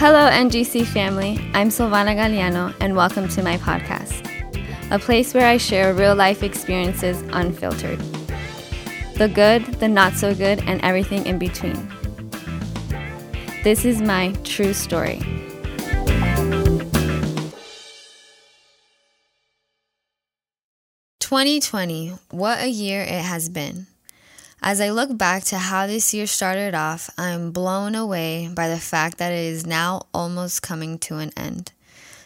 Hello, NGC family. I'm Silvana Galliano, and welcome to my podcast, a place where I share real life experiences unfiltered the good, the not so good, and everything in between. This is my true story. Twenty twenty, what a year it has been. As I look back to how this year started off, I am blown away by the fact that it is now almost coming to an end.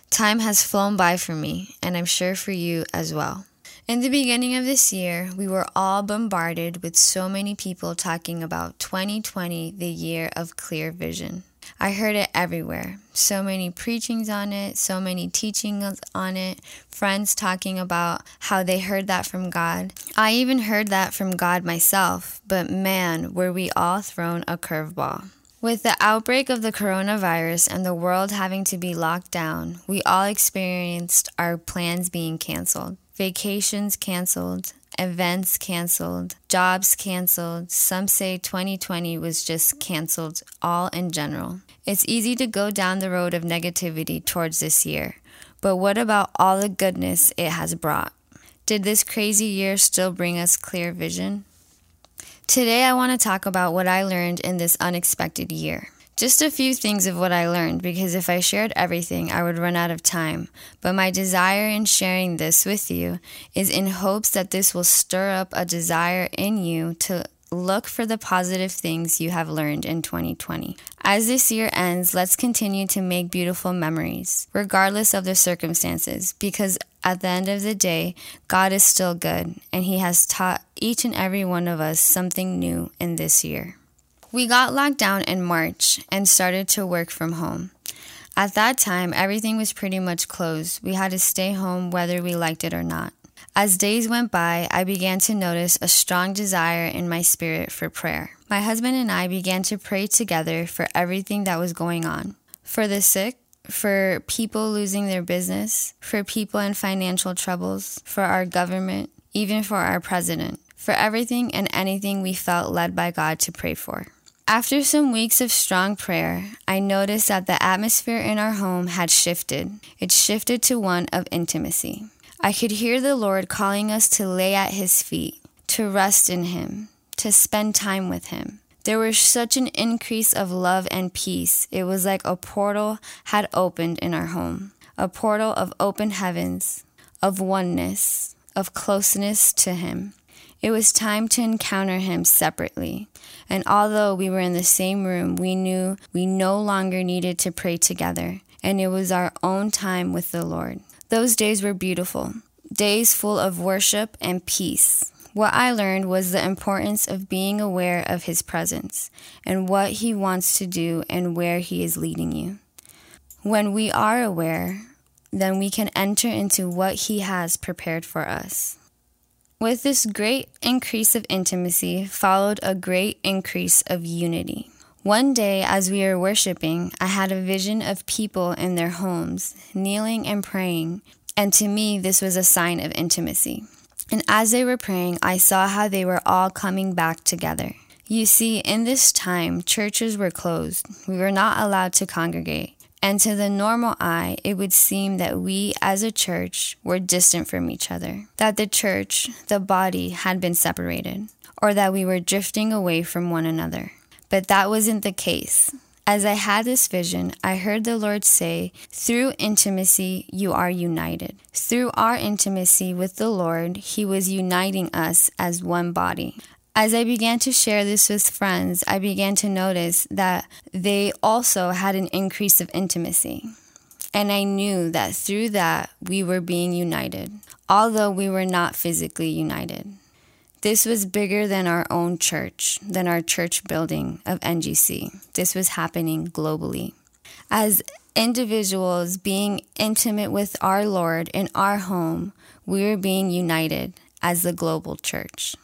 Time has flown by for me, and I'm sure for you as well. In the beginning of this year, we were all bombarded with so many people talking about 2020, the year of clear vision. I heard it everywhere. So many preachings on it, so many teachings on it, friends talking about how they heard that from God. I even heard that from God myself, but man, were we all thrown a curveball. With the outbreak of the coronavirus and the world having to be locked down, we all experienced our plans being canceled, vacations canceled, events canceled, jobs canceled. Some say 2020 was just canceled, all in general. It's easy to go down the road of negativity towards this year, but what about all the goodness it has brought? Did this crazy year still bring us clear vision? Today, I want to talk about what I learned in this unexpected year. Just a few things of what I learned because if I shared everything, I would run out of time. But my desire in sharing this with you is in hopes that this will stir up a desire in you to look for the positive things you have learned in 2020. As this year ends, let's continue to make beautiful memories, regardless of the circumstances, because at the end of the day, God is still good, and He has taught each and every one of us something new in this year. We got locked down in March and started to work from home. At that time, everything was pretty much closed. We had to stay home whether we liked it or not. As days went by, I began to notice a strong desire in my spirit for prayer. My husband and I began to pray together for everything that was going on for the sick, for people losing their business, for people in financial troubles, for our government, even for our president, for everything and anything we felt led by God to pray for. After some weeks of strong prayer, I noticed that the atmosphere in our home had shifted. It shifted to one of intimacy. I could hear the Lord calling us to lay at His feet, to rest in Him, to spend time with Him. There was such an increase of love and peace. It was like a portal had opened in our home, a portal of open heavens, of oneness, of closeness to Him. It was time to encounter him separately. And although we were in the same room, we knew we no longer needed to pray together, and it was our own time with the Lord. Those days were beautiful, days full of worship and peace. What I learned was the importance of being aware of His presence and what He wants to do and where He is leading you. When we are aware, then we can enter into what He has prepared for us. With this great increase of intimacy followed a great increase of unity. One day, as we were worshiping, I had a vision of people in their homes, kneeling and praying, and to me, this was a sign of intimacy. And as they were praying, I saw how they were all coming back together. You see, in this time, churches were closed. We were not allowed to congregate. And to the normal eye, it would seem that we as a church were distant from each other, that the church, the body, had been separated, or that we were drifting away from one another. But that wasn't the case. As I had this vision, I heard the Lord say, Through intimacy, you are united. Through our intimacy with the Lord, He was uniting us as one body. As I began to share this with friends, I began to notice that they also had an increase of intimacy. And I knew that through that, we were being united, although we were not physically united. This was bigger than our own church, than our church building of NGC. This was happening globally. As individuals being intimate with our Lord in our home, we were being united as the global church.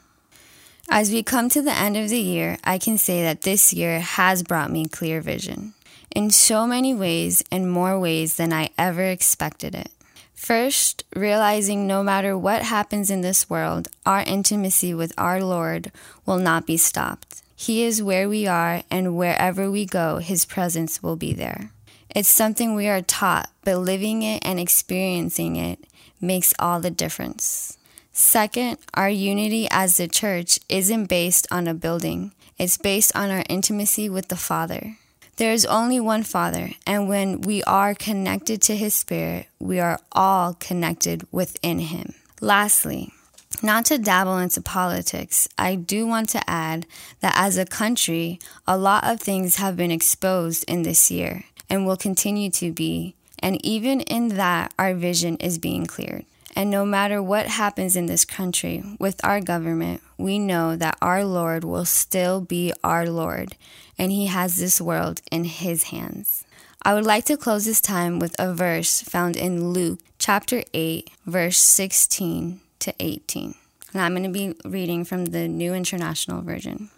As we come to the end of the year, I can say that this year has brought me clear vision in so many ways and more ways than I ever expected it. First, realizing no matter what happens in this world, our intimacy with our Lord will not be stopped. He is where we are, and wherever we go, His presence will be there. It's something we are taught, but living it and experiencing it makes all the difference. Second, our unity as the church isn't based on a building, it's based on our intimacy with the Father. There is only one Father, and when we are connected to His Spirit, we are all connected within Him. Lastly, not to dabble into politics, I do want to add that as a country, a lot of things have been exposed in this year and will continue to be. And even in that, our vision is being cleared. And no matter what happens in this country with our government, we know that our Lord will still be our Lord, and He has this world in His hands. I would like to close this time with a verse found in Luke chapter 8, verse 16 to 18. And I'm going to be reading from the New International Version.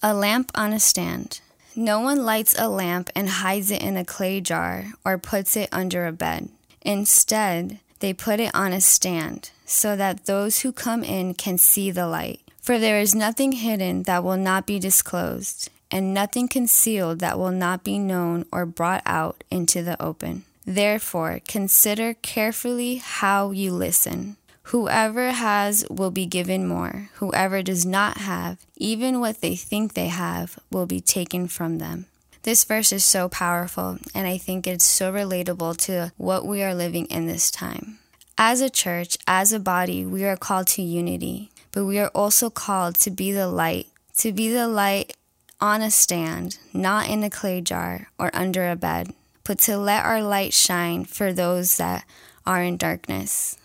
A lamp on a stand. No one lights a lamp and hides it in a clay jar or puts it under a bed. Instead, they put it on a stand so that those who come in can see the light. For there is nothing hidden that will not be disclosed, and nothing concealed that will not be known or brought out into the open. Therefore, consider carefully how you listen. Whoever has will be given more. Whoever does not have, even what they think they have, will be taken from them. This verse is so powerful, and I think it's so relatable to what we are living in this time. As a church, as a body, we are called to unity, but we are also called to be the light, to be the light on a stand, not in a clay jar or under a bed, but to let our light shine for those that are in darkness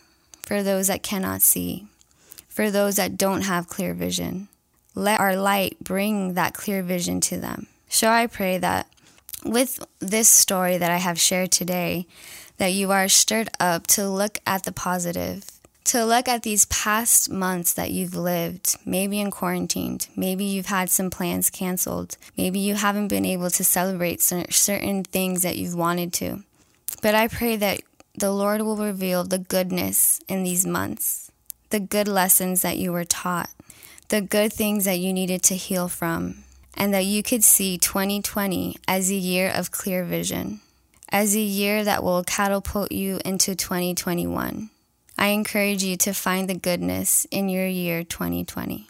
for those that cannot see, for those that don't have clear vision. Let our light bring that clear vision to them. So I pray that with this story that I have shared today, that you are stirred up to look at the positive, to look at these past months that you've lived, maybe in quarantine, maybe you've had some plans canceled, maybe you haven't been able to celebrate certain things that you've wanted to. But I pray that the Lord will reveal the goodness in these months, the good lessons that you were taught, the good things that you needed to heal from, and that you could see 2020 as a year of clear vision, as a year that will catapult you into 2021. I encourage you to find the goodness in your year 2020.